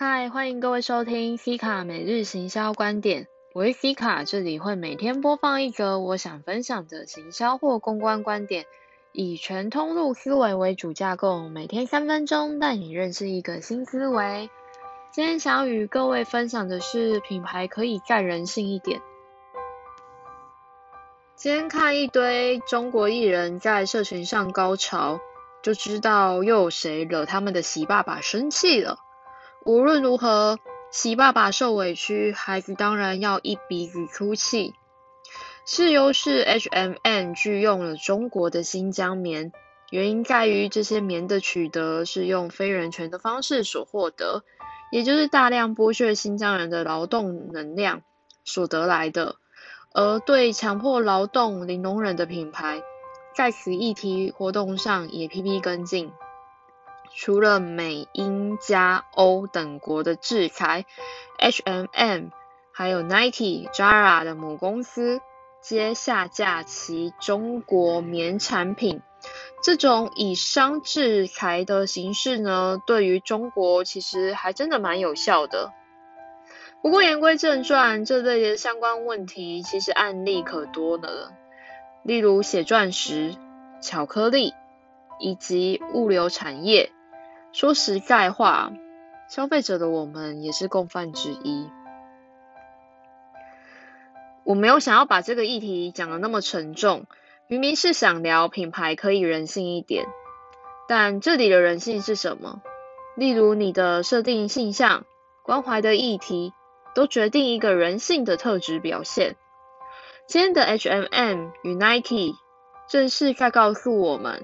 嗨，欢迎各位收听 C 卡每日行销观点。我是 C 卡，这里会每天播放一则我想分享的行销或公关观点，以全通路思维为主架构，每天三分钟带你认识一个新思维。今天想与各位分享的是，品牌可以再人性一点。今天看一堆中国艺人在社群上高潮，就知道又有谁惹他们的习爸爸生气了。无论如何，习爸爸受委屈，孩子当然要一鼻子出气。事由是 H&M 拒用了中国的新疆棉，原因在于这些棉的取得是用非人权的方式所获得，也就是大量剥削新疆人的劳动能量所得来的。而对强迫劳动零容忍的品牌，在此议题活动上也批批跟进。除了美、英、加、欧等国的制裁，H&M 还有 Nike、Zara 的母公司皆下架其中国棉产品。这种以商制裁的形式呢，对于中国其实还真的蛮有效的。不过言归正传，这类的相关问题其实案例可多了，例如写钻石、巧克力以及物流产业。说实在话，消费者的我们也是共犯之一。我没有想要把这个议题讲的那么沉重，明明是想聊品牌可以人性一点，但这里的人性是什么？例如你的设定性向、关怀的议题，都决定一个人性的特质表现。今天的 H&M 与 Nike 正式在告诉我们。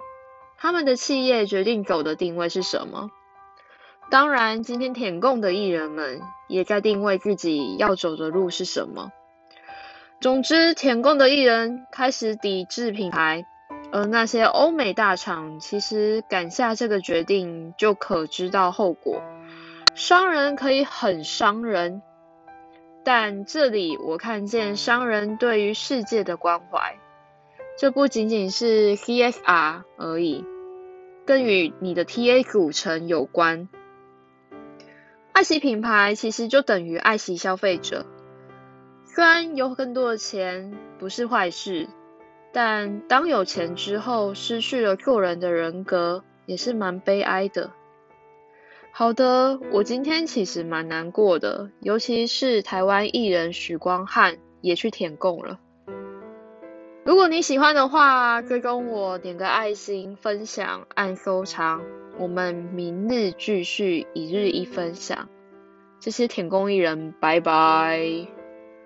他们的企业决定走的定位是什么？当然，今天舔共的艺人们也在定位自己要走的路是什么。总之，舔共的艺人开始抵制品牌，而那些欧美大厂其实敢下这个决定，就可知道后果。商人可以很伤人，但这里我看见商人对于世界的关怀，这不仅仅是 CSR 而已。更与你的 TA 组成有关。爱惜品牌其实就等于爱惜消费者。虽然有更多的钱不是坏事，但当有钱之后失去了做人的人格，也是蛮悲哀的。好的，我今天其实蛮难过的，尤其是台湾艺人许光汉也去舔供了。如果你喜欢的话，追踪我，点个爱心，分享，按收藏。我们明日继续，一日一分享。这些舔工艺人，拜拜。